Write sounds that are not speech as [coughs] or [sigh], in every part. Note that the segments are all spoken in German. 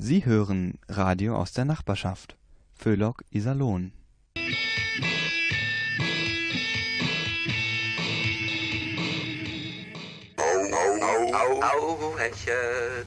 Sie hören Radio aus der Nachbarschaft. Föhlock Iserlohn. Au, au, au, Hechel.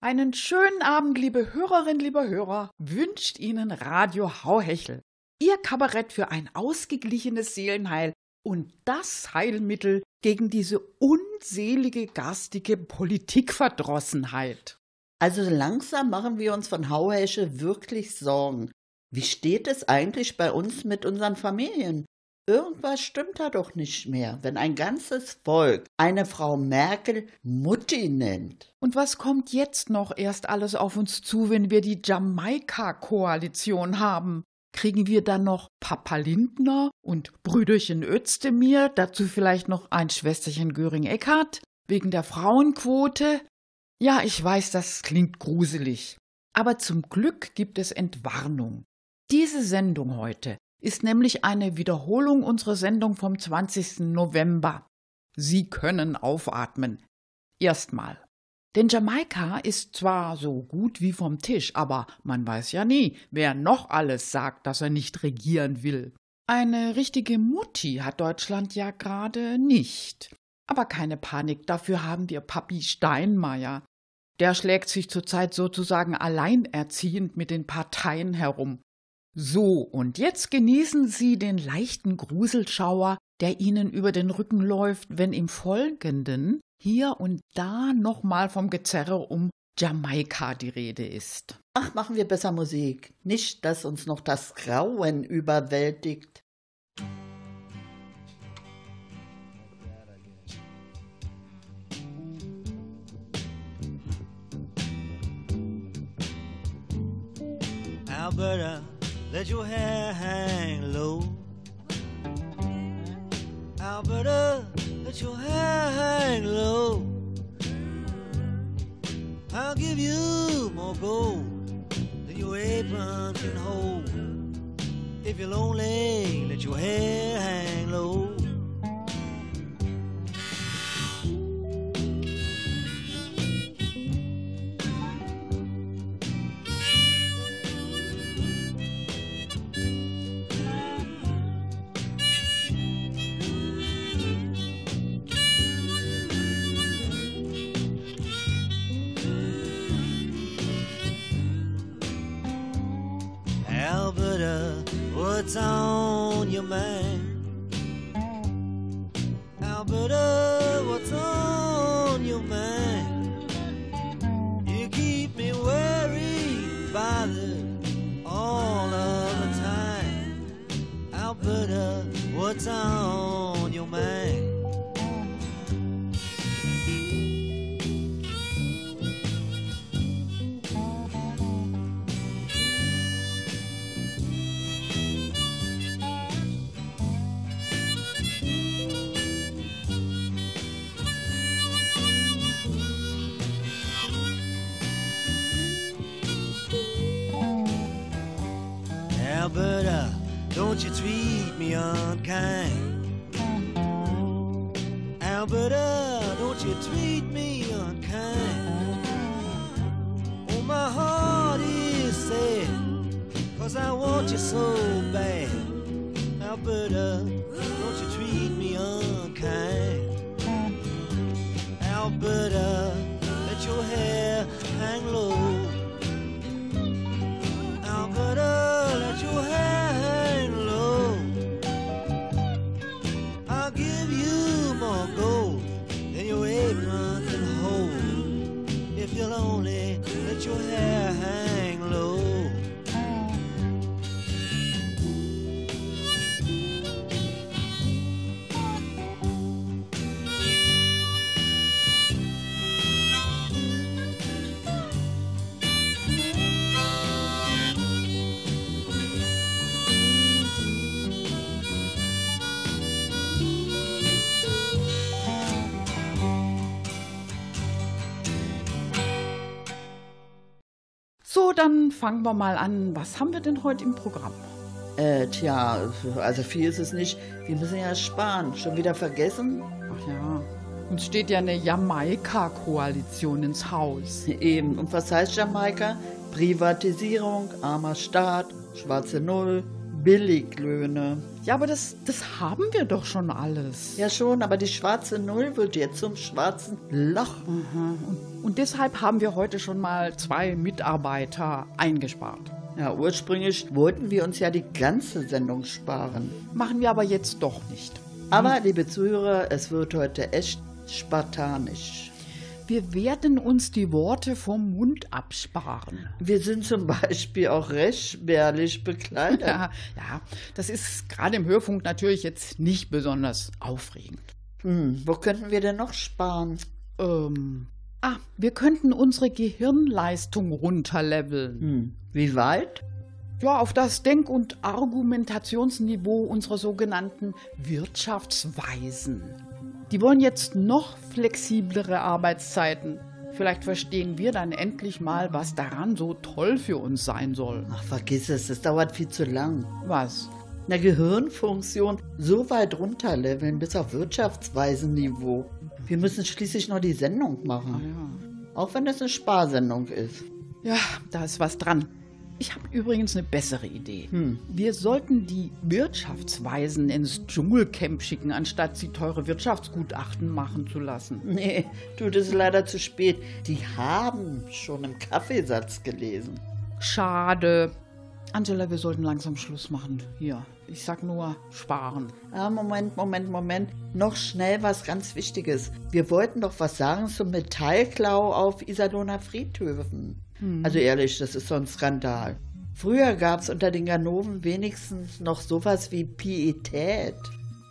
Einen schönen Abend, liebe Hörerinnen, lieber Hörer, wünscht Ihnen Radio Hauhechel. Ihr Kabarett für ein ausgeglichenes Seelenheil und das Heilmittel gegen diese unselige garstige Politikverdrossenheit. Also langsam machen wir uns von Hauhesche wirklich Sorgen. Wie steht es eigentlich bei uns mit unseren Familien? Irgendwas stimmt da doch nicht mehr, wenn ein ganzes Volk eine Frau Merkel Mutti nennt. Und was kommt jetzt noch erst alles auf uns zu, wenn wir die Jamaika-Koalition haben? Kriegen wir dann noch Papa Lindner und Brüderchen Özdemir, dazu vielleicht noch ein Schwesterchen Göring-Eckardt, wegen der Frauenquote? Ja, ich weiß, das klingt gruselig. Aber zum Glück gibt es Entwarnung. Diese Sendung heute ist nämlich eine Wiederholung unserer Sendung vom 20. November. Sie können aufatmen. Erstmal. Denn Jamaika ist zwar so gut wie vom Tisch, aber man weiß ja nie, wer noch alles sagt, dass er nicht regieren will. Eine richtige Mutti hat Deutschland ja gerade nicht. Aber keine Panik, dafür haben wir Papi Steinmeier. Der schlägt sich zurzeit sozusagen alleinerziehend mit den Parteien herum. So, und jetzt genießen Sie den leichten Gruselschauer, der Ihnen über den Rücken läuft, wenn im Folgenden hier und da nochmal vom Gezerre um Jamaika die Rede ist. Ach, machen wir besser Musik. Nicht, dass uns noch das Grauen überwältigt. Alberta let your hair hang low. Alberta, let your hair hang low. I'll give you more gold than your apron can hold. If you're lonely, let your hair hang low. Mind? Alberta, So, dann fangen wir mal an. Was haben wir denn heute im Programm? Äh, tja, also viel ist es nicht. Wir müssen ja sparen. Schon wieder vergessen? Ach ja, uns steht ja eine Jamaika-Koalition ins Haus. Eben. Und was heißt Jamaika? Privatisierung, armer Staat, schwarze Null, Billiglöhne. Ja, aber das, das haben wir doch schon alles. Ja schon, aber die schwarze Null wird jetzt zum schwarzen Loch. Und deshalb haben wir heute schon mal zwei Mitarbeiter eingespart. Ja, ursprünglich wollten wir uns ja die ganze Sendung sparen. Machen wir aber jetzt doch nicht. Aber, liebe Zuhörer, es wird heute echt spartanisch. Wir werden uns die Worte vom Mund absparen. Wir sind zum Beispiel auch recht spärlich bekleidet. [laughs] Ja, ja, das ist gerade im Hörfunk natürlich jetzt nicht besonders aufregend. Hm, wo könnten wir denn noch sparen? Ähm, ah, wir könnten unsere Gehirnleistung runterleveln. Hm, wie weit? Ja, auf das Denk- und Argumentationsniveau unserer sogenannten Wirtschaftsweisen. Die wollen jetzt noch flexiblere Arbeitszeiten. Vielleicht verstehen wir dann endlich mal, was daran so toll für uns sein soll. Ach, vergiss es, das dauert viel zu lang. Was? Eine Gehirnfunktion so weit runterleveln bis auf Wirtschaftsweisenniveau. Wir müssen schließlich noch die Sendung machen. Auch wenn es eine Sparsendung ist. Ja, da ist was dran. Ich habe übrigens eine bessere Idee. Wir sollten die Wirtschaftsweisen ins Dschungelcamp schicken, anstatt sie teure Wirtschaftsgutachten machen zu lassen. Nee, du, das ist leider zu spät. Die haben schon im Kaffeesatz gelesen. Schade. Angela, wir sollten langsam Schluss machen. Hier, ich sag nur sparen. Ah, Moment, Moment, Moment. Noch schnell was ganz Wichtiges. Wir wollten doch was sagen zum Metallklau auf Iserlohner Friedhöfen. Also ehrlich, das ist so ein Skandal. Früher gab es unter den Ganoven wenigstens noch sowas wie Pietät.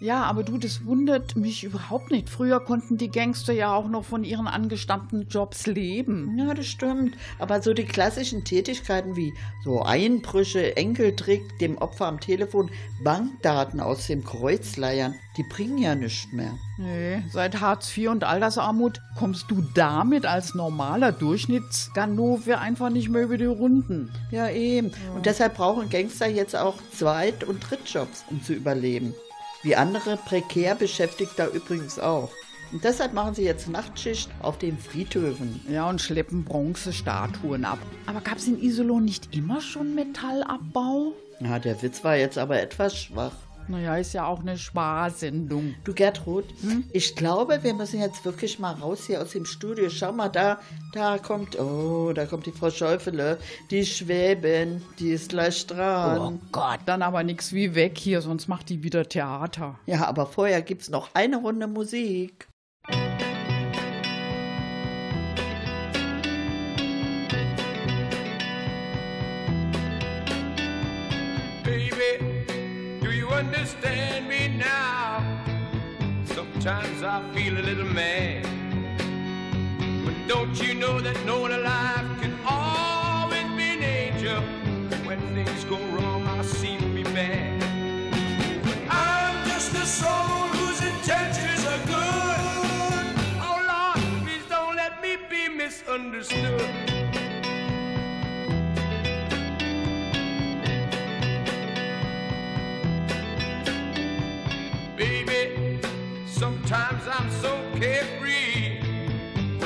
Ja, aber du, das wundert mich überhaupt nicht. Früher konnten die Gangster ja auch noch von ihren angestammten Jobs leben. Ja, das stimmt. Aber so die klassischen Tätigkeiten wie so Einbrüche, Enkeltrick, dem Opfer am Telefon, Bankdaten aus dem Kreuzleiern, die bringen ja nichts mehr. Nee, seit Hartz IV und Altersarmut kommst du damit als normaler Durchschnittsganove einfach nicht mehr über die Runden. Ja, eben. Und deshalb brauchen Gangster jetzt auch Zweit- und Drittjobs, um zu überleben. Wie andere prekär Beschäftigter übrigens auch. Und deshalb machen sie jetzt Nachtschicht auf den Friedhöfen. Ja, und schleppen Bronzestatuen ab. Aber gab's in Iserlohn nicht immer schon Metallabbau? Ja, der Witz war jetzt aber etwas schwach. Naja, ist ja auch eine Sparsendung. Du Gertrud, ich glaube, wir müssen jetzt wirklich mal raus hier aus dem Studio. Schau mal, da, da kommt, oh, da kommt die Frau Schäufele, die Schwäbin, die ist gleich dran. Oh Gott, dann aber nix wie weg hier, sonst macht die wieder Theater. Ja, aber vorher gibt's noch eine Runde Musik. Understand me now? Sometimes I feel a little mad. But don't you know that no one alive can always be an angel? When things go wrong, I seem to be bad. I'm just a soul whose intentions are good. Oh Lord, please don't let me be misunderstood.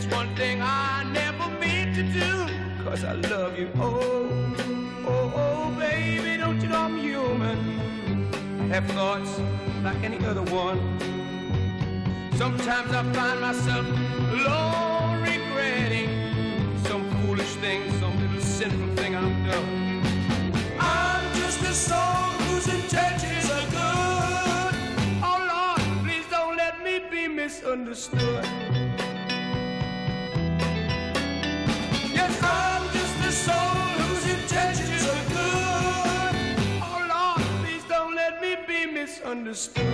that's one thing I never mean to do, cause I love you. Oh, oh, oh, baby, don't you know I'm human? Have thoughts like any other one. Sometimes I find myself alone regretting some foolish thing, some little sinful thing I've done. I'm just a soul whose intentions are good. Oh Lord, please don't let me be misunderstood. Misunderstood.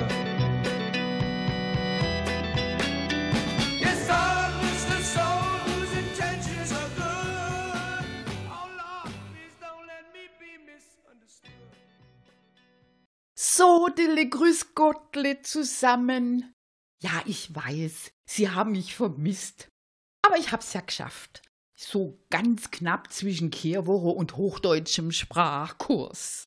So, Dille, grüß Gottle zusammen. Ja, ich weiß, Sie haben mich vermisst. Aber ich hab's ja geschafft. So ganz knapp zwischen Kehrwoche und hochdeutschem Sprachkurs.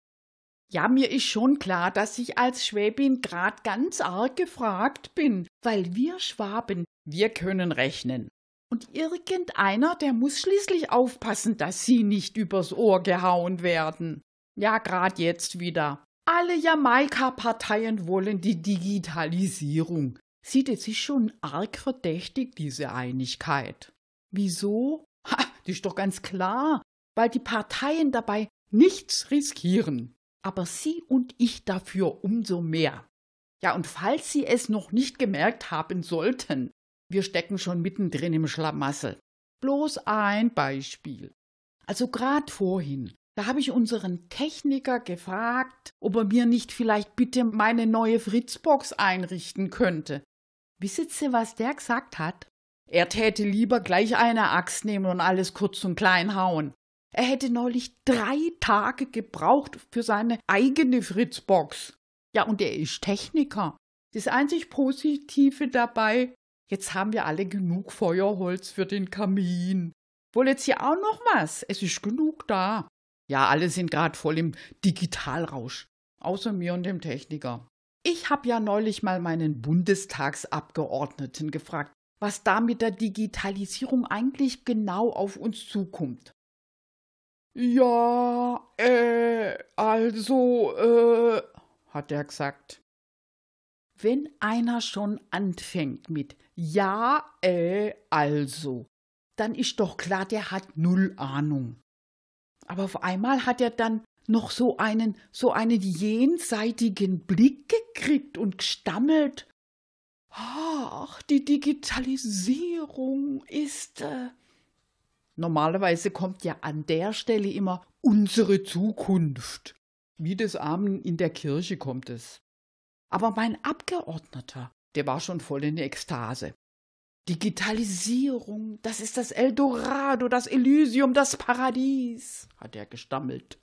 Ja, mir ist schon klar, dass ich als Schwäbin grad ganz arg gefragt bin, weil wir Schwaben, wir können rechnen. Und irgendeiner, der muss schließlich aufpassen, dass sie nicht übers Ohr gehauen werden. Ja, grad jetzt wieder. Alle Jamaika-Parteien wollen die Digitalisierung. Sieht es sich schon arg verdächtig, diese Einigkeit. Wieso? Ha, das ist doch ganz klar, weil die Parteien dabei nichts riskieren. Aber Sie und ich dafür umso mehr. Ja, und falls Sie es noch nicht gemerkt haben sollten, wir stecken schon mittendrin im Schlamassel. Bloß ein Beispiel. Also grad vorhin, da habe ich unseren Techniker gefragt, ob er mir nicht vielleicht bitte meine neue Fritzbox einrichten könnte. Wisset ihr, was der gesagt hat? Er täte lieber gleich eine Axt nehmen und alles kurz und klein hauen. Er hätte neulich drei Tage gebraucht für seine eigene Fritzbox. Ja, und er ist Techniker. Das einzig Positive dabei, jetzt haben wir alle genug Feuerholz für den Kamin. Wohl jetzt hier auch noch was? Es ist genug da. Ja, alle sind grad voll im Digitalrausch. Außer mir und dem Techniker. Ich habe ja neulich mal meinen Bundestagsabgeordneten gefragt, was da mit der Digitalisierung eigentlich genau auf uns zukommt. Ja, äh, also, äh, hat er gesagt. Wenn einer schon anfängt mit Ja, äh, also, dann ist doch klar, der hat null Ahnung. Aber auf einmal hat er dann noch so einen, so einen jenseitigen Blick gekriegt und gestammelt. Ach, die Digitalisierung ist. Äh Normalerweise kommt ja an der Stelle immer unsere Zukunft. Wie des Armen in der Kirche kommt es. Aber mein Abgeordneter, der war schon voll in Ekstase. Digitalisierung, das ist das Eldorado, das Elysium, das Paradies, hat er gestammelt.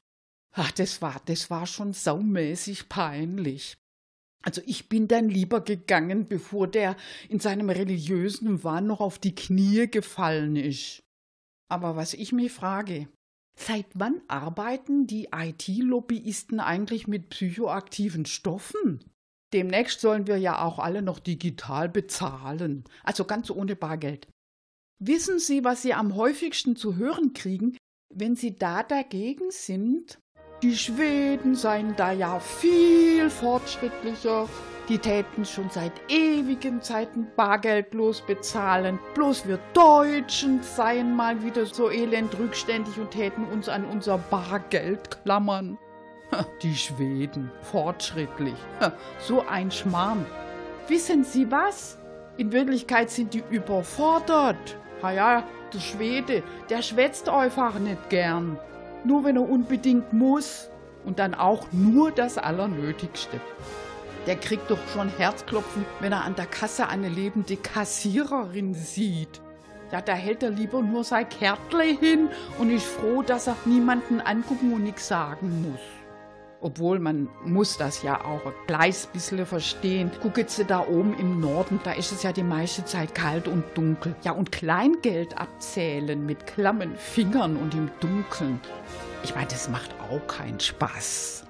Ach, das war, das war schon saumäßig peinlich. Also ich bin dann lieber gegangen, bevor der in seinem religiösen Wahn noch auf die Knie gefallen ist. Aber was ich mich frage, seit wann arbeiten die IT-Lobbyisten eigentlich mit psychoaktiven Stoffen? Demnächst sollen wir ja auch alle noch digital bezahlen, also ganz ohne Bargeld. Wissen Sie, was Sie am häufigsten zu hören kriegen, wenn Sie da dagegen sind? Die Schweden seien da ja viel fortschrittlicher. Die täten schon seit ewigen Zeiten bargeldlos bezahlen. Bloß wir Deutschen seien mal wieder so elend rückständig und täten uns an unser Bargeld klammern. Die Schweden, fortschrittlich. So ein Schmarrn. Wissen Sie was? In Wirklichkeit sind die überfordert. Na ja, der Schwede, der schwätzt einfach nicht gern nur wenn er unbedingt muss und dann auch nur das Allernötigste. Der kriegt doch schon Herzklopfen, wenn er an der Kasse eine lebende Kassiererin sieht. Ja, da hält er lieber nur sein Kärtle hin und ist froh, dass er niemanden angucken und nichts sagen muss. Obwohl man muss das ja auch ein kleines bisschen verstehen. Gucket sie da oben im Norden, da ist es ja die meiste Zeit kalt und dunkel. Ja, und Kleingeld abzählen mit klammen Fingern und im Dunkeln. Ich meine, das macht auch keinen Spaß.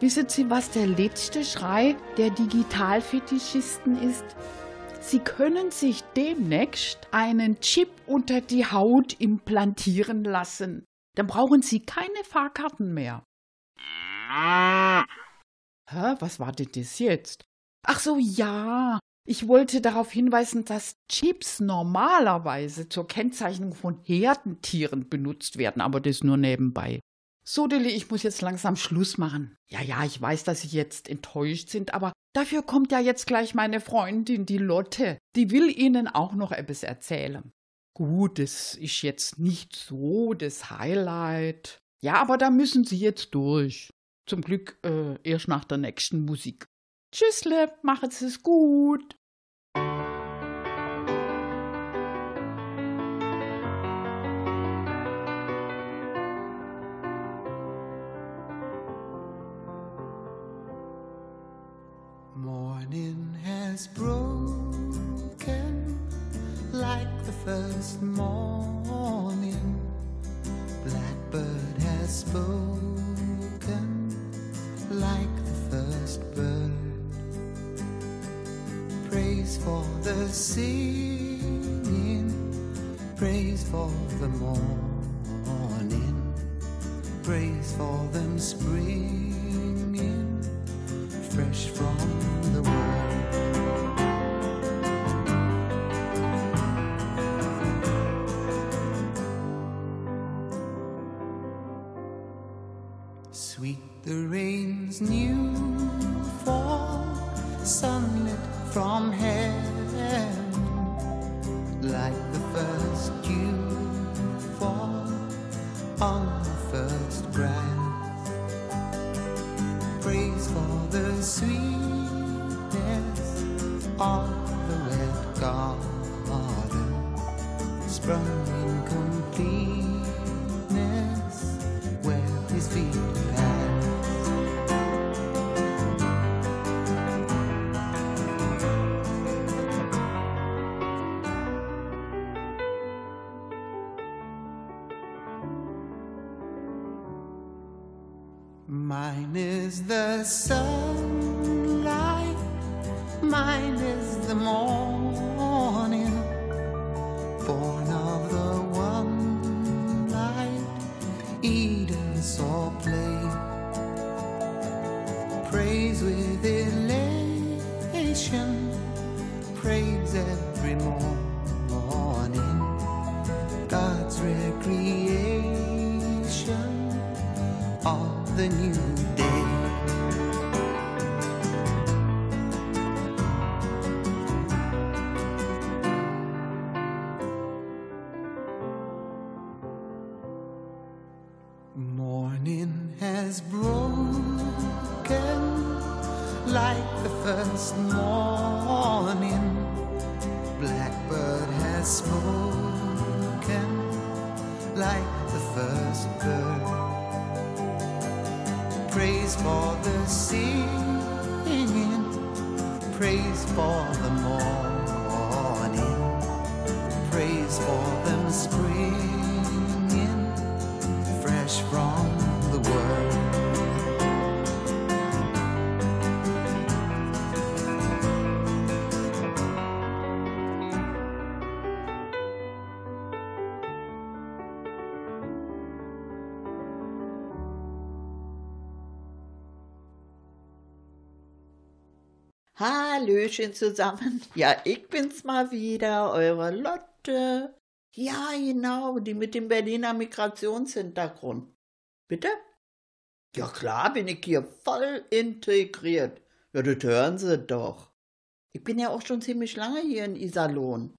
Wissen Sie, was der letzte Schrei der Digitalfetischisten ist? Sie können sich demnächst einen Chip unter die Haut implantieren lassen. Dann brauchen Sie keine Fahrkarten mehr. Hä, was war denn das jetzt? Ach so, ja. Ich wollte darauf hinweisen, dass Chips normalerweise zur Kennzeichnung von Herdentieren benutzt werden, aber das nur nebenbei. So, Dilly, ich muss jetzt langsam Schluss machen. Ja, ja, ich weiß, dass Sie jetzt enttäuscht sind, aber dafür kommt ja jetzt gleich meine Freundin, die Lotte. Die will Ihnen auch noch etwas erzählen. Gut, das ist jetzt nicht so das Highlight. Ja, aber da müssen Sie jetzt durch. Zum Glück äh, erst nach der nächsten Musik. Tschüssle, machet's es gut. Has broken like the first morning. Blackbird has spoken like the first bird. Praise for the singing, praise for the morning, praise for them springing fresh from elation, praise every morning, God's recreation of the new Hallöchen zusammen. [laughs] Ja, ich bin's mal wieder, eure Lotte. Ja, genau, die mit dem Berliner Migrationshintergrund. Bitte? Ja klar, bin ich hier voll integriert. Ja, das hören Sie doch. Ich bin ja auch schon ziemlich lange hier in Iserlohn.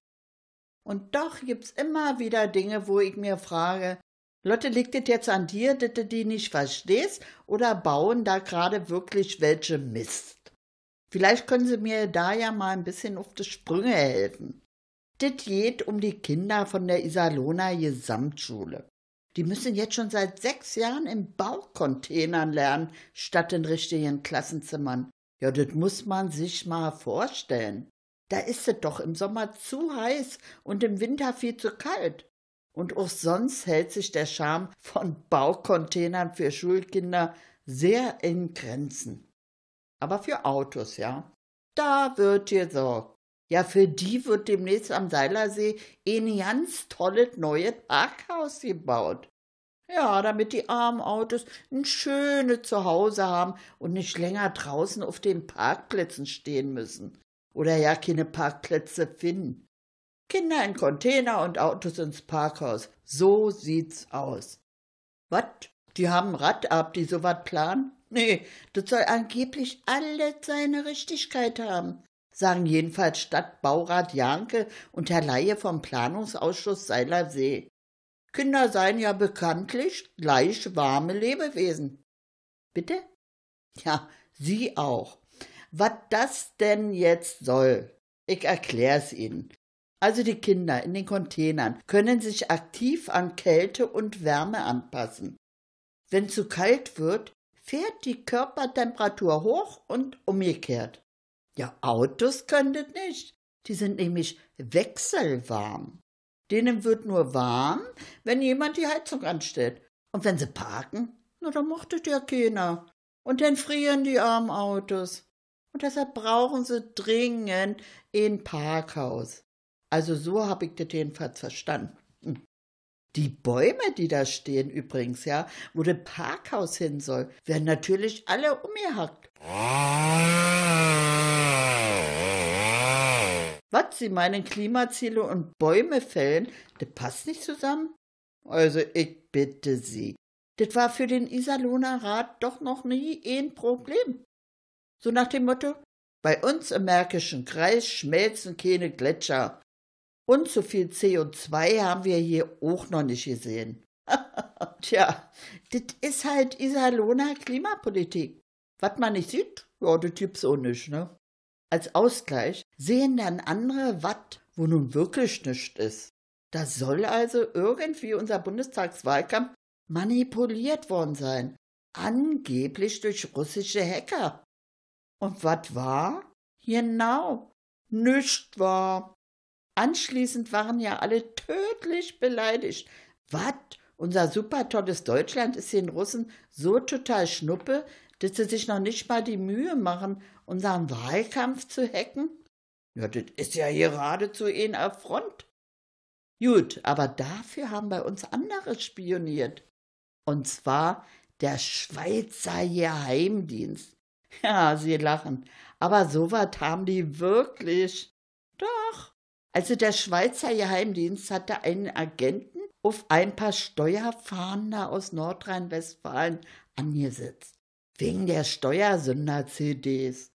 Und doch gibt's immer wieder Dinge, wo ich mir frage, Lotte, liegt es jetzt an dir, dass du die nicht verstehst, oder bauen da gerade wirklich welche Mist? Vielleicht können Sie mir da ja mal ein bisschen auf die Sprünge helfen. Das geht um die Kinder von der Iserlohner Gesamtschule. Die müssen jetzt schon seit sechs Jahren in Baucontainern lernen, statt in richtigen Klassenzimmern. Ja, das muss man sich mal vorstellen. Da ist es doch im Sommer zu heiß und im Winter viel zu kalt. Und auch sonst hält sich der Charme von Baucontainern für Schulkinder sehr in Grenzen. Aber für Autos, ja. Da wird gesorgt. Ja, für die wird demnächst am Seilersee ein ganz tolles neues Parkhaus gebaut. Ja, damit die armen Autos ein schönes Zuhause haben und nicht länger draußen auf den Parkplätzen stehen müssen. Oder ja keine Parkplätze finden. Kinder in Container und Autos ins Parkhaus. So sieht's aus. Wat? Die haben Rad ab, die sowas planen? Nee, das soll angeblich alles seine Richtigkeit haben, sagen jedenfalls Stadtbaurat Janke und Herr Laie vom Planungsausschuss Seilersee. Kinder seien ja bekanntlich gleich warme Lebewesen. Bitte? Ja, Sie auch. was das denn jetzt soll. Ich erklär's Ihnen. Also die Kinder in den Containern können sich aktiv an Kälte und Wärme anpassen. Wenn zu kalt wird, fährt die Körpertemperatur hoch und umgekehrt. Ja, Autos können das nicht. Die sind nämlich wechselwarm. Denen wird nur warm, wenn jemand die Heizung anstellt. Und wenn sie parken, na, dann macht das ja keiner. Und dann frieren die armen Autos. Und deshalb brauchen sie dringend ein Parkhaus. Also so habe ich das jedenfalls verstanden. Die Bäume, die da stehen übrigens, ja, wo das Parkhaus hin soll, werden natürlich alle umgehackt. Was, Sie meinen Klimaziele und Bäume fällen, das passt nicht zusammen? Also ich bitte Sie, das war für den Iserlohner Rat doch noch nie ein Problem. So nach dem Motto, bei uns im Märkischen Kreis schmelzen keine Gletscher. Und so viel CO2 haben wir hier auch noch nicht gesehen. [laughs] Tja, das ist halt Iserlohner Klimapolitik. Was man nicht sieht, ja, das gibt's auch nicht, ne? Als Ausgleich sehen dann andere Watt, wo nun wirklich nichts ist. Da soll also irgendwie unser Bundestagswahlkampf manipuliert worden sein. Angeblich durch russische Hacker. Und was war? Genau, nichts war. Anschließend waren ja alle tödlich beleidigt. Was? Unser super tolles Deutschland ist den Russen so total schnuppe, dass sie sich noch nicht mal die Mühe machen, unseren Wahlkampf zu hacken? Ja, das ist ja geradezu ein Affront. Gut, aber dafür haben bei uns andere spioniert. Und zwar der Schweizer Geheimdienst. [laughs] Ja, Sie lachen. Aber so was haben die wirklich. Doch. Also der Schweizer Geheimdienst hatte einen Agenten auf ein paar Steuerfahnder aus Nordrhein-Westfalen angesetzt wegen der Steuersünder-CDs.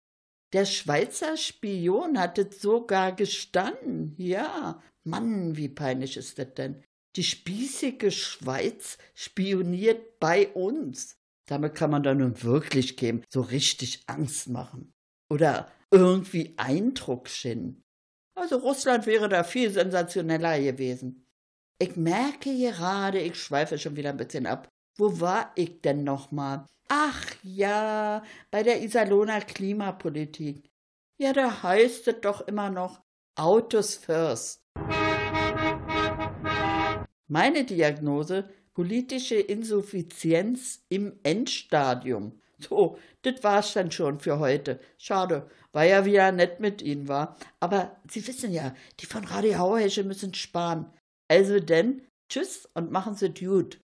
Der Schweizer Spion hat es sogar gestanden. Ja, Mann, wie peinlich ist das denn? Die spießige Schweiz spioniert bei uns. Damit kann man dann nun wirklich geben, so richtig Angst machen. Oder irgendwie Eindruck schinden. Also Russland wäre da viel sensationeller gewesen. Ich merke gerade, ich schweife schon wieder ein bisschen ab. Wo war ich denn nochmal? Ach ja, bei der Iserlohner Klimapolitik. Ja, da heißt es doch immer noch Autos first. Meine Diagnose politische Insuffizienz im Endstadium. So, das war's dann schon für heute. Schade, war ja wieder nett mit Ihnen, war. Aber Sie wissen ja, die von Radio Hauhesche müssen sparen. Also denn, tschüss und machen Sie gut.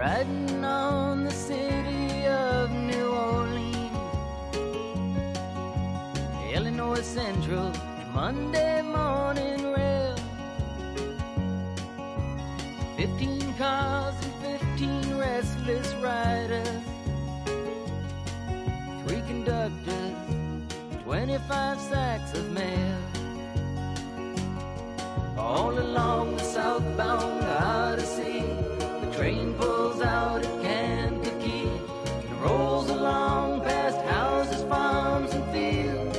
riding on the city of New Orleans, Illinois Central, Monday morning rail. 25 sacks of mail. All along the southbound Odyssey, the train pulls out at Kankakee and rolls along past houses, farms, and fields.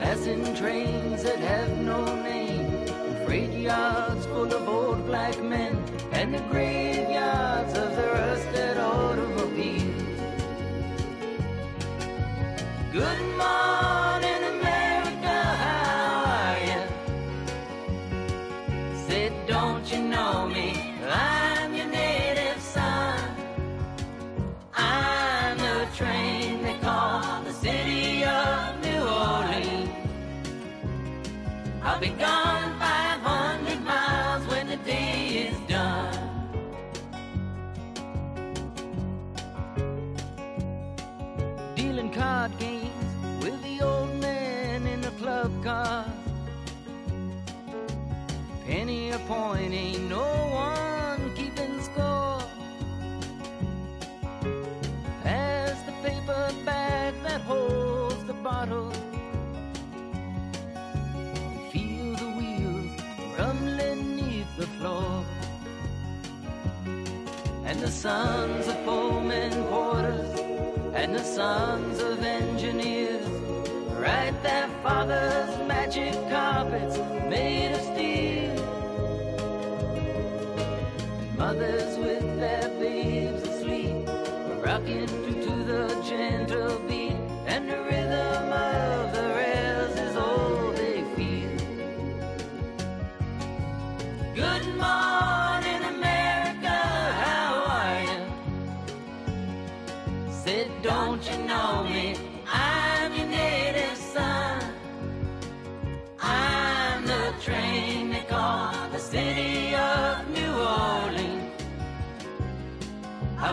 Passing trains that have no name, and freight yards full of old black men and the graves. Good sons of foemen porters, and the sons of engineers write their father's magic carpets made of steel. And mothers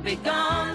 Be gone.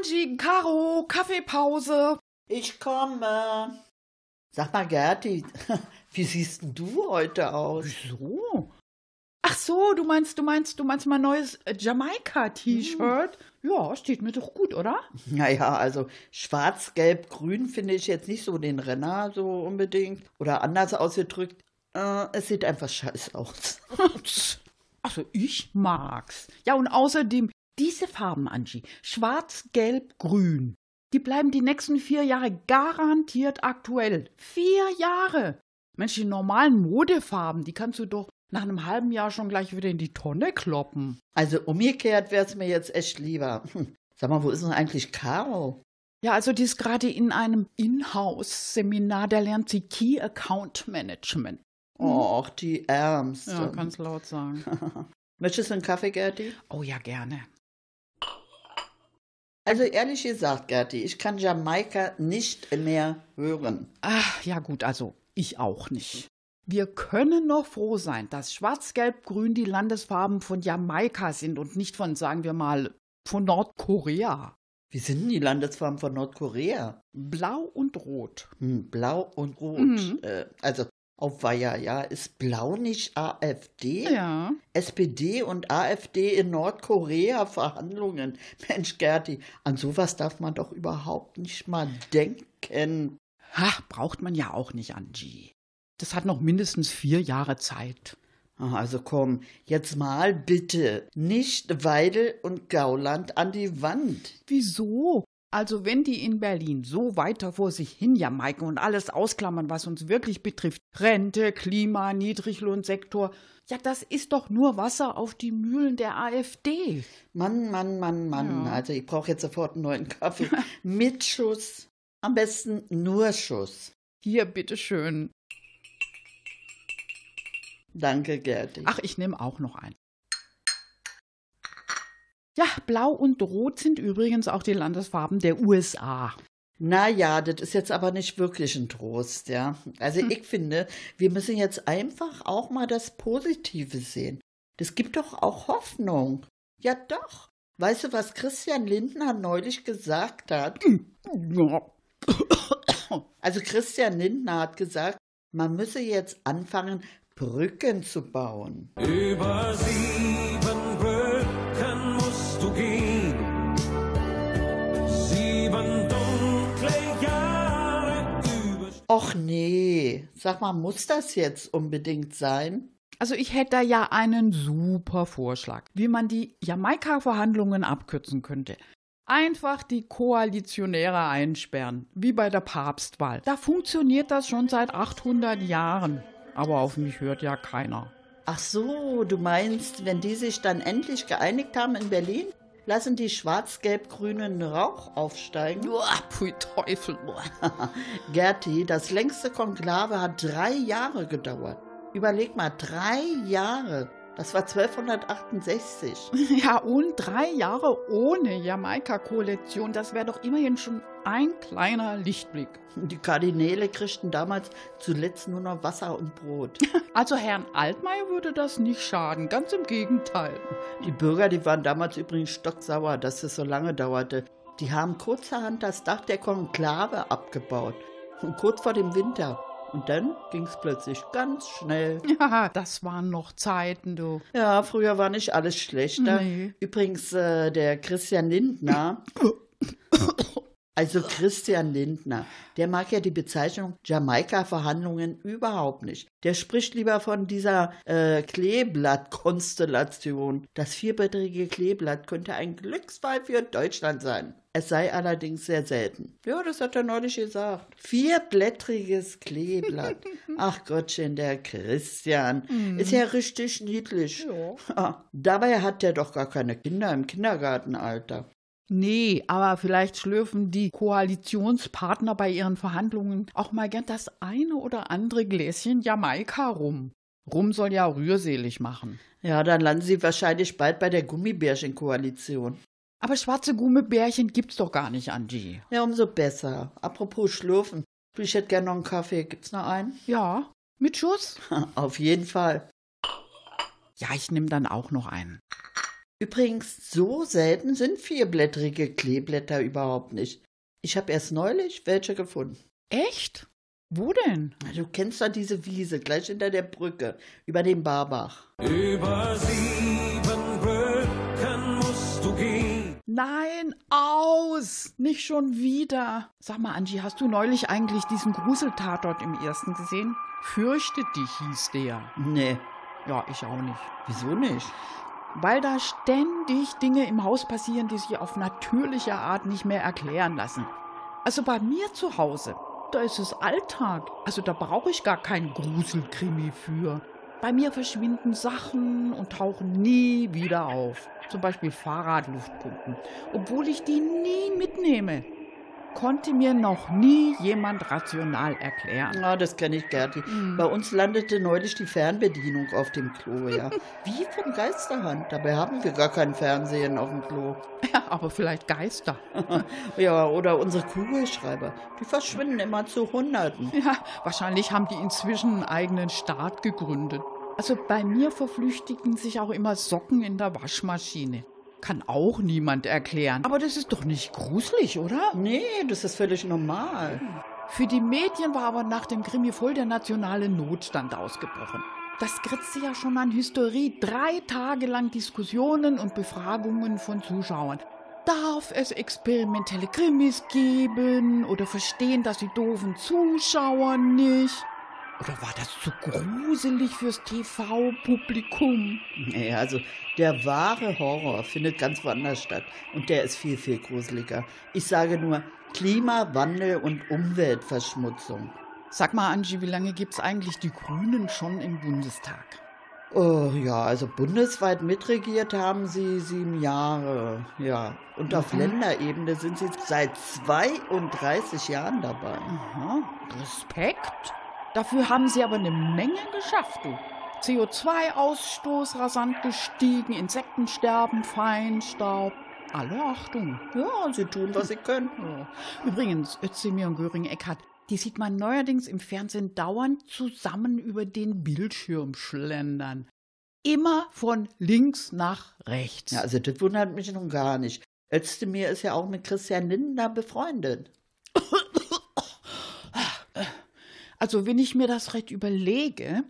Angie, Caro, Kaffeepause. Ich komme. Sag mal, Gerti, [laughs] wie siehst denn du heute aus? So. Ach so, du meinst, du meinst, du meinst mein neues Jamaika-T-Shirt? Ja, steht mir doch gut, oder? Naja, also schwarz, gelb, grün finde ich jetzt nicht so den Renner so unbedingt. Oder anders ausgedrückt, äh, es sieht einfach scheiß aus. [laughs] Also ich mag's. Ja, und außerdem diese Farben, Angie, schwarz, gelb, grün, die bleiben die nächsten vier Jahre garantiert aktuell. Vier Jahre! Mensch, die normalen Modefarben, die kannst du doch nach einem halben Jahr schon gleich wieder in die Tonne kloppen. Also umgekehrt wäre es mir jetzt echt lieber. Hm. Sag mal, wo ist denn eigentlich Caro? Ja, also die ist gerade in einem Inhouse-Seminar, da lernt sie Key Account Management. Och, die Ärmste. Ja, kannst laut sagen. [laughs] Möchtest du einen Kaffee, Gerti? Oh ja, gerne. Also ehrlich gesagt, Gerti, ich kann Jamaika nicht mehr hören. Ach, ja gut, also ich auch nicht. Wir können noch froh sein, dass Schwarz-Gelb-Grün die Landesfarben von Jamaika sind und nicht von, sagen wir mal, von Nordkorea. Wie sind denn die Landesfarben von Nordkorea? Blau und Rot. Hm, Blau und Rot. Mhm. Äh, also auf Weiher, ja. Ist Blau nicht AfD? Ja. SPD und AfD in Nordkorea Verhandlungen. [laughs] Mensch, Gerti, an sowas darf man doch überhaupt nicht mal denken. Ha, braucht man ja auch nicht, Angie. Das hat noch mindestens vier Jahre Zeit. Also komm, jetzt mal bitte nicht Weidel und Gauland an die Wand. Wieso? Also wenn die in Berlin so weiter vor sich hin jamaiken und alles ausklammern, was uns wirklich betrifft, Rente, Klima, Niedriglohnsektor, ja, das ist doch nur Wasser auf die Mühlen der AfD. Mann, Mann, Mann, Mann. Ja. Also ich brauche jetzt sofort einen neuen Kaffee. [laughs] Mit Schuss. Am besten nur Schuss. Hier, bitteschön. Danke, Gerti. Ach, ich nehme auch noch ein. Ja, Blau und Rot sind übrigens auch die Landesfarben der USA. Naja, das ist jetzt aber nicht wirklich ein Trost, ja. Also Hm. ich finde, wir müssen jetzt einfach auch mal das Positive sehen. Das gibt doch auch Hoffnung. Ja doch. Weißt du, was Christian Lindner neulich gesagt hat? Ja. [coughs] Also Christian Lindner hat gesagt, man müsse jetzt anfangen, Brücken zu bauen. Über Brücken du gehen. Sieben dunkle Jahre über. Och nee, sag mal, muss das jetzt unbedingt sein? Also ich hätte da ja einen super Vorschlag, wie man die Jamaika-Verhandlungen abkürzen könnte. Einfach die Koalitionäre einsperren, wie bei der Papstwahl. Da funktioniert das schon seit 800 Jahren. Aber auf mich hört ja keiner. Ach so, du meinst, wenn die sich dann endlich geeinigt haben in Berlin, lassen die schwarz-gelb-grünen Rauch aufsteigen? Uah, pfui Teufel. [laughs] Gerti, das längste Konklave hat drei Jahre gedauert. Überleg mal, drei Jahre. Das war 1268. [laughs] Ja, und drei Jahre ohne Jamaika-Koalition, das wäre doch immerhin schon ein kleiner Lichtblick. Die Kardinäle kriegten damals zuletzt nur noch Wasser und Brot. [laughs] Also Herrn Altmaier würde das nicht schaden, ganz im Gegenteil. Die Bürger, die waren damals übrigens stocksauer, dass es so lange dauerte. Die haben kurzerhand das Dach der Konklave abgebaut. Und kurz vor dem Winter. Und dann ging es plötzlich ganz schnell. [laughs] Ja, das waren noch Zeiten, du. Ja, früher war nicht alles schlechter. Nee. Übrigens, äh, der Christian Lindner. [laughs] Also Christian Lindner, der mag ja die Bezeichnung Jamaika-Verhandlungen überhaupt nicht. Der spricht lieber von dieser äh, Kleeblatt-Konstellation. Das vierblättrige Kleeblatt könnte ein Glücksfall für Deutschland sein. Es sei allerdings sehr selten. Ja, das hat er neulich gesagt. Vierblättriges Kleeblatt. [laughs] Ach Gottchen, der Christian. Ist ja richtig niedlich. Ah, dabei hat er doch gar keine Kinder im Kindergartenalter. Nee, aber vielleicht schlürfen die Koalitionspartner bei ihren Verhandlungen auch mal gern das eine oder andere Gläschen Jamaika rum. Rum soll ja rührselig machen. Ja, dann landen sie wahrscheinlich bald bei der Gummibärchen-Koalition. Aber schwarze Gummibärchen gibt's doch gar nicht, Angie. Ja, umso besser. Apropos Schlürfen. Ich hätte gerne noch einen Kaffee. Gibt's noch einen? Ja, mit Schuss? [laughs] Auf jeden Fall. Ja, ich nehme dann auch noch einen. Übrigens, so selten sind vierblättrige Kleeblätter überhaupt nicht. Ich habe erst neulich welche gefunden. Echt? Wo denn? Du kennst doch diese Wiese gleich hinter der Brücke über den Barbach. Über sieben Brücken musst du gehen. Nein, aus! Nicht schon wieder. Sag mal, Angie, hast du neulich eigentlich diesen Gruseltatort im ersten gesehen? Fürchte dich hieß der. Nee, Ja, ich auch nicht. wieso nicht? Weil da ständig Dinge im Haus passieren, die sich auf natürliche Art nicht mehr erklären lassen. Also bei mir zu Hause, da ist es Alltag. Also da brauche ich gar keinen Gruselkrimi für. Bei mir verschwinden Sachen und tauchen nie wieder auf. Zum Beispiel Fahrradluftpumpen. Obwohl ich die nie mitnehme. Konnte mir noch nie jemand rational erklären. Na, das kenne ich, Gerti. Bei uns landete neulich die Fernbedienung auf dem Klo, ja. Wie von Geisterhand. Dabei haben wir gar kein Fernsehen auf dem Klo. Ja, aber vielleicht Geister. [laughs] Ja, oder unsere Kugelschreiber. Die verschwinden immer zu Hunderten. Ja, wahrscheinlich haben die inzwischen einen eigenen Staat gegründet. Also bei mir verflüchtigen sich auch immer Socken in der Waschmaschine. Kann auch niemand erklären. Aber das ist doch nicht gruselig, oder? Nee, das ist völlig normal. Für die Medien war aber nach dem Krimi voll der nationale Notstand ausgebrochen. Das kritzte ja schon an Hysterie. Drei Tage lang Diskussionen und Befragungen von Zuschauern. Darf es experimentelle Krimis geben oder verstehen das die doofen Zuschauer nicht? Oder war das zu gruselig fürs TV-Publikum? Nee, also der wahre Horror findet ganz woanders statt. Und der ist viel, viel gruseliger. Ich sage nur Klimawandel und Umweltverschmutzung. Sag mal, Angie, wie lange gibt's eigentlich die Grünen schon im Bundestag? Oh ja, also bundesweit mitregiert haben sie sieben Jahre. Ja, und auf Länderebene sind sie seit 32 Jahren dabei. Aha, Respekt. Dafür haben sie aber eine Menge geschafft, du. CO2-Ausstoß rasant gestiegen, Insektensterben, Feinstaub. Alle Achtung. Ja, sie tun, was sie können. Ja. Übrigens, Özdemir und Göring-Eckardt, die sieht man neuerdings im Fernsehen dauernd zusammen über den Bildschirm schlendern. Immer von links nach rechts. Ja, also das wundert mich nun gar nicht. Özdemir ist ja auch mit Christian Lindner befreundet. [laughs] Also wenn ich mir das recht überlege,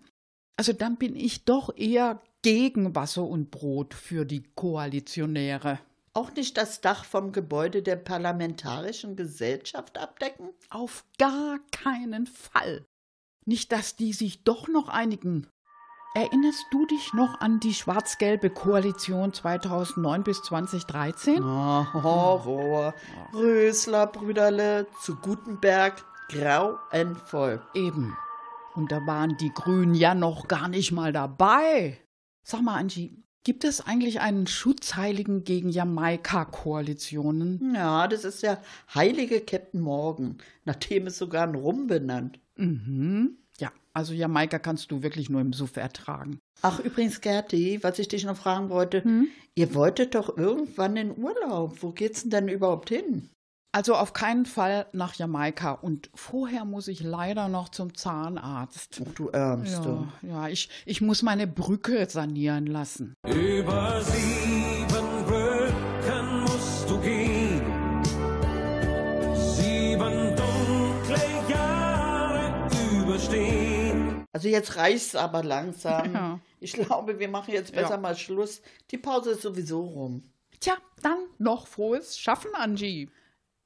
also dann bin ich doch eher gegen Wasser und Brot für die Koalitionäre. Auch nicht das Dach vom Gebäude der Parlamentarischen Gesellschaft abdecken? Auf gar keinen Fall. Nicht, dass die sich doch noch einigen. Erinnerst du dich noch an die schwarz-gelbe Koalition 2009 bis 2013? Oh, Horror. Rösler, Brüderle, zu Gutenberg, grauenvoll. Eben. Und da waren die Grünen ja noch gar nicht mal dabei. Sag mal, Angie, gibt es eigentlich einen Schutzheiligen gegen Jamaika-Koalitionen? Ja, das ist der heilige Captain Morgan. Nach dem ist sogar ein Rum benannt. Mhm. Ja, also Jamaika kannst du wirklich nur im Suff ertragen. Ach, übrigens, Gerti, was ich dich noch fragen wollte. Hm? Ihr wolltet doch irgendwann in Urlaub. Wo geht's denn denn überhaupt hin? Also auf keinen Fall nach Jamaika. Und vorher muss ich leider noch zum Zahnarzt. Ach, du Ärmste. Ja, ja ich, ich muss meine Brücke sanieren lassen. Über sieben Brücken musst du gehen. Sieben dunkle Jahre überstehen. Also jetzt reicht's aber langsam. Ja. Ich glaube, wir machen jetzt besser Ja. mal Schluss. Die Pause ist sowieso rum. Tja, dann noch frohes Schaffen, Angie.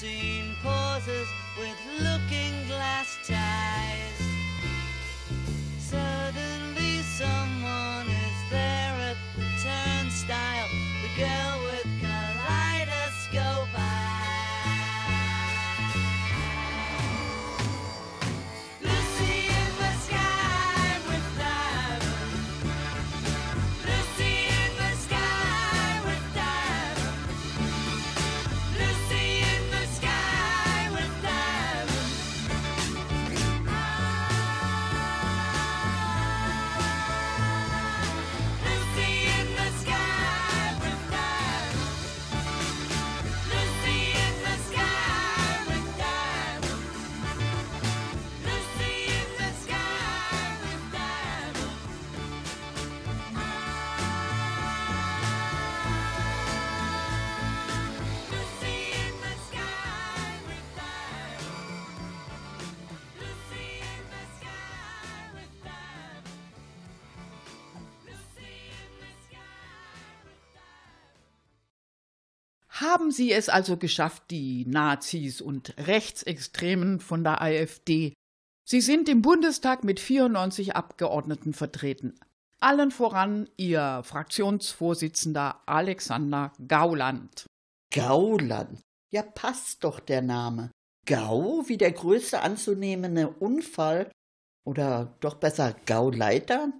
scene pauses Haben sie es also geschafft, die Nazis und Rechtsextremen von der AfD. Sie sind im Bundestag mit 94 Abgeordneten vertreten. Allen voran Ihr Fraktionsvorsitzender Alexander Gauland. Gauland. Ja, passt doch der Name. Gau wie der größte anzunehmende Unfall oder doch besser Gauleiter?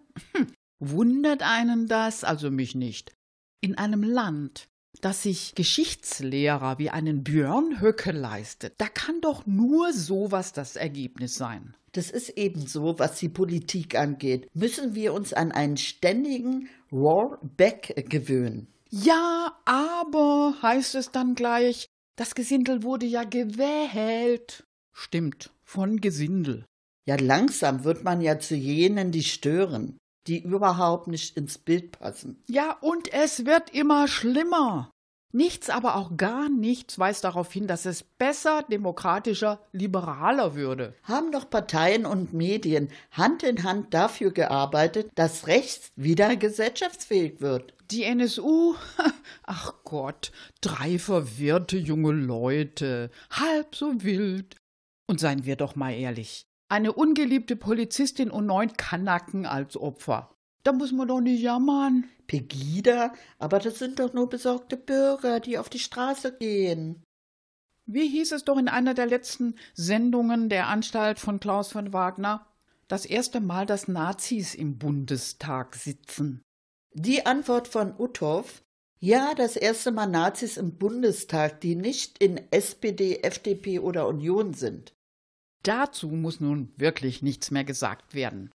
Wundert einen das, also mich nicht. In einem Land, das sich Geschichtslehrer wie einen Björn Höcke leistet, da kann doch nur sowas das Ergebnis sein. Das ist ebenso, was die Politik angeht. Müssen wir uns an einen ständigen Rollback gewöhnen. Ja, aber heißt es dann gleich, das Gesindel wurde ja gewählt. Stimmt, von Gesindel. Ja, langsam wird man ja zu jenen, die stören, die überhaupt nicht ins Bild passen. Ja, und es wird immer schlimmer. Nichts, aber auch gar nichts weist darauf hin, dass es besser, demokratischer, liberaler würde. Haben doch Parteien und Medien Hand in Hand dafür gearbeitet, dass rechts wieder gesellschaftsfähig wird. Die NSU? [laughs] Ach Gott, drei verwirrte junge Leute, halb so wild. Und seien wir doch mal ehrlich, eine ungeliebte Polizistin und neun Kanacken als Opfer. Da muss man doch nicht jammern. Pegida? Aber das sind doch nur besorgte Bürger, die auf die Straße gehen. Wie hieß es doch in einer der letzten Sendungen der Anstalt von Klaus von Wagner? Das erste Mal, dass Nazis im Bundestag sitzen. Die Antwort von Uthoff, ja, das erste Mal Nazis im Bundestag, die nicht in SPD, FDP oder Union sind. Dazu muss nun wirklich nichts mehr gesagt werden.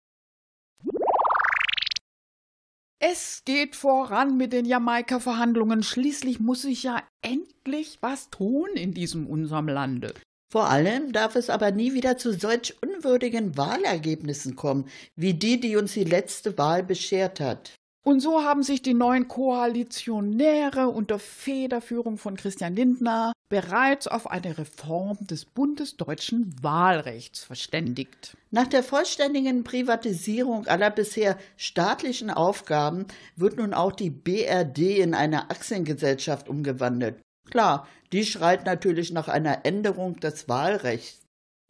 Es geht voran mit den Jamaika-Verhandlungen. Schließlich muss sich ja endlich was tun in diesem unserem Lande. Vor allem darf es aber nie wieder zu solch unwürdigen Wahlergebnissen kommen, wie die, die uns die letzte Wahl beschert hat. Und so haben sich die neuen Koalitionäre unter Federführung von Christian Lindner bereits auf eine Reform des bundesdeutschen Wahlrechts verständigt. Nach der vollständigen Privatisierung aller bisher staatlichen Aufgaben wird nun auch die BRD in eine Aktiengesellschaft umgewandelt. Klar, die schreit natürlich nach einer Änderung des Wahlrechts.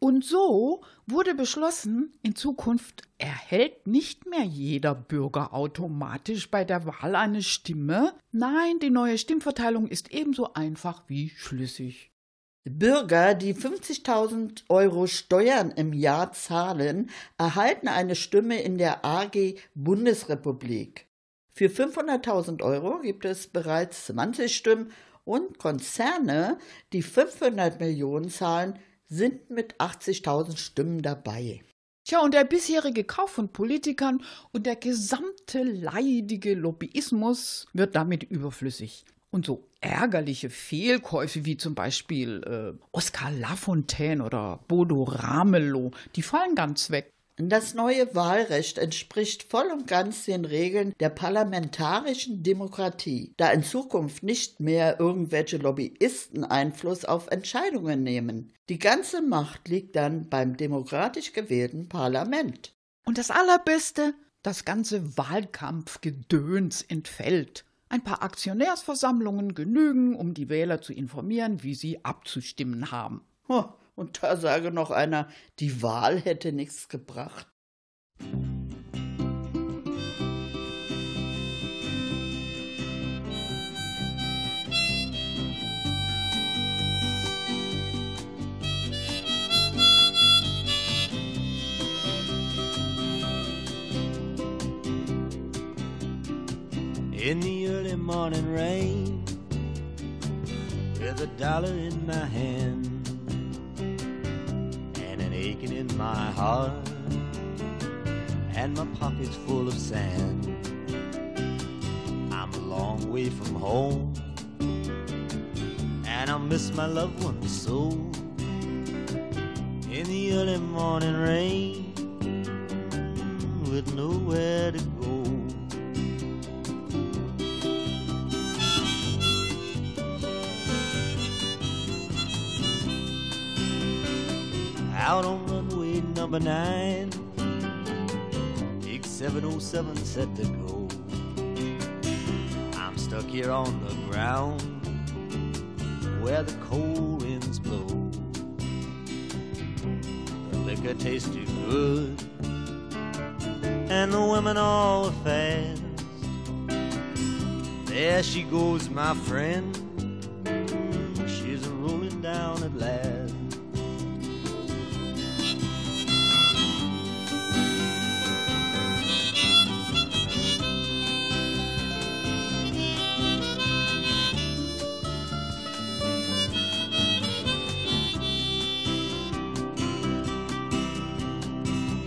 Und so wurde beschlossen, in Zukunft erhält nicht mehr jeder Bürger automatisch bei der Wahl eine Stimme. Nein, die neue Stimmverteilung ist ebenso einfach wie schlüssig. Bürger, die 50.000 Euro Steuern im Jahr zahlen, erhalten eine Stimme in der AG Bundesrepublik. Für 500.000 Euro gibt es bereits 20 Stimmen und Konzerne, die 500 Millionen zahlen, sind mit 80.000 Stimmen dabei. Tja, und der bisherige Kauf von Politikern und der gesamte leidige Lobbyismus wird damit überflüssig. Und so ärgerliche Fehlkäufe wie zum Beispiel äh, Oskar Lafontaine oder Bodo Ramelow, die fallen ganz weg. Das neue Wahlrecht entspricht voll und ganz den Regeln der parlamentarischen Demokratie, da in Zukunft nicht mehr irgendwelche Lobbyisten Einfluss auf Entscheidungen nehmen. Die ganze Macht liegt dann beim demokratisch gewählten Parlament. Und das Allerbeste, das ganze Wahlkampfgedöns entfällt. Ein paar Aktionärsversammlungen genügen, um die Wähler zu informieren, wie sie abzustimmen haben. Huh. Und da sage noch einer, die Wahl hätte nichts gebracht. In the early morning rain, with a dollar in my hand and an aching in my heart, and my pockets full of sand. I'm a long way from home, and I miss my loved ones so. In the early morning rain, with nowhere to go. Out on runway number nine. Big 707 set to go. I'm stuck here on the ground where the cold winds blow. The liquor tastes too good, and the women all fast. There she goes, my friend. She's rolling down at last.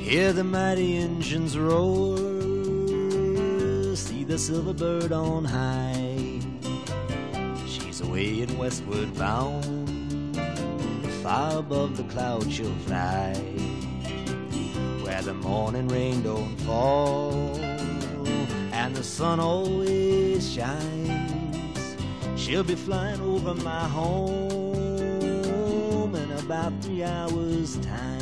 Hear the mighty engines roar, see the silver bird on high. She's away and westward bound, far above the clouds she'll fly, where the morning rain don't fall and the sun always shines. She'll be flying over my home in about three hours' time.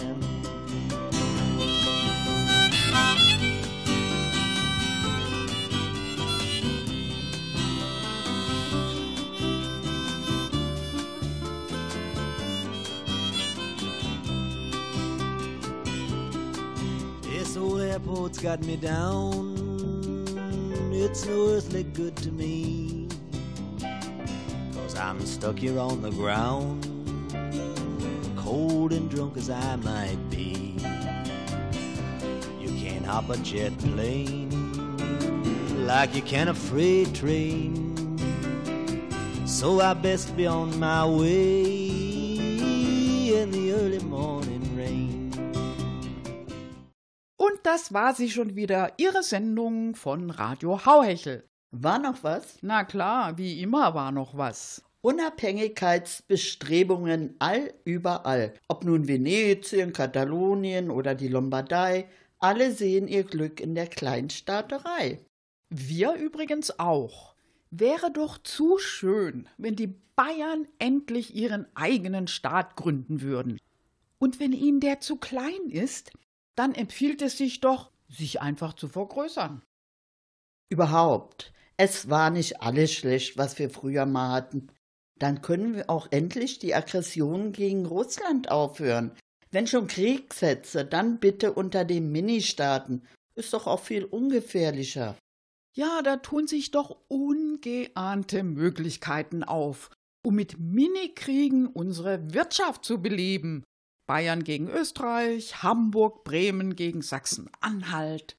Airport's got me down. It's no earthly good to me. Cause I'm stuck here on the ground, cold and drunk as I might be. You can't hop a jet plane like you can a freight train. So I best be on my way in the early morning das war sie schon wieder, Ihre Sendung von Radio Hauhechel. War noch was? Na klar, wie immer war noch was. Unabhängigkeitsbestrebungen all überall. Ob nun Venetien, Katalonien oder die Lombardei, alle sehen ihr Glück in der Kleinstaaterei. Wir übrigens auch. Wäre doch zu schön, wenn die Bayern endlich ihren eigenen Staat gründen würden. Und wenn ihnen der zu klein ist, dann empfiehlt es sich doch, sich einfach zu vergrößern. Überhaupt, es war nicht alles schlecht, was wir früher mal hatten. Dann können wir auch endlich die Aggression gegen Russland aufhören. Wenn schon Kriegssätze, dann bitte unter den Ministaaten. Ist doch auch viel ungefährlicher. Ja, da tun sich doch ungeahnte Möglichkeiten auf, um mit Minikriegen unsere Wirtschaft zu beleben. Bayern gegen Österreich, Hamburg, Bremen gegen Sachsen-Anhalt.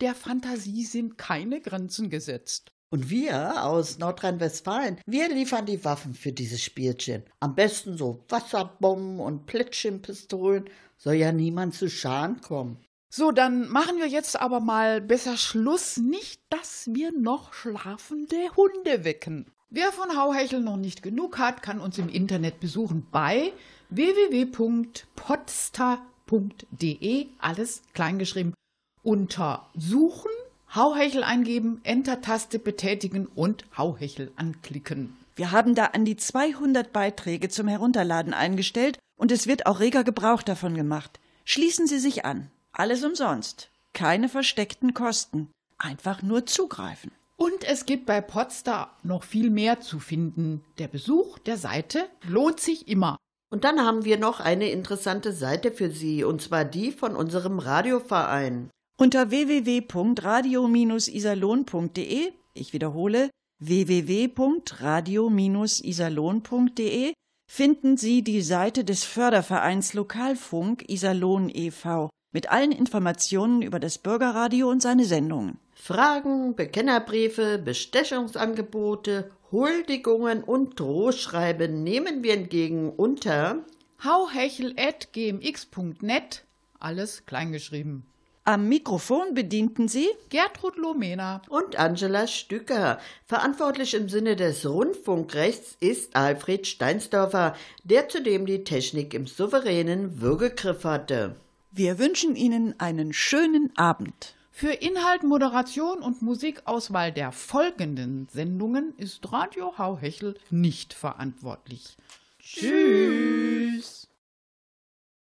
Der Fantasie sind keine Grenzen gesetzt. Und wir aus Nordrhein-Westfalen, wir liefern die Waffen für dieses Spielchen. Am besten so Wasserbomben und Plättchenpistolen, soll ja niemand zu Schaden kommen. So, dann machen wir jetzt aber mal besser Schluss, nicht, dass wir noch schlafende Hunde wecken. Wer von Hauhechel noch nicht genug hat, kann uns im Internet besuchen bei www.podster.de, alles kleingeschrieben, unter Suchen, Hauhechel eingeben, Enter-Taste betätigen und Hauhechel anklicken. Wir haben da an die 200 Beiträge zum Herunterladen eingestellt und es wird auch reger Gebrauch davon gemacht. Schließen Sie sich an. Alles umsonst. Keine versteckten Kosten. Einfach nur zugreifen. Und es gibt bei Podstar noch viel mehr zu finden. Der Besuch der Seite lohnt sich immer. Und dann haben wir noch eine interessante Seite für Sie, und zwar die von unserem Radioverein. Unter www.radio-iserlohn.de, ich wiederhole, www.radio-iserlohn.de finden Sie die Seite des Fördervereins Lokalfunk Iserlohn e.V. mit allen Informationen über das Bürgerradio und seine Sendungen. Fragen, Bekennerbriefe, Bestechungsangebote, Huldigungen und Drohschreiben nehmen wir entgegen unter hauhechel.gmx.net, alles kleingeschrieben. Am Mikrofon bedienten Sie Gertrud Lomena. und Angela Stücker. Verantwortlich im Sinne des Rundfunkrechts ist Alfred Steinsdorfer, der zudem die Technik im souveränen Würgegriff hatte. Wir wünschen Ihnen einen schönen Abend. Für Inhalt, Moderation und Musikauswahl der folgenden Sendungen ist Radio Hauhechel nicht verantwortlich. Tschüss.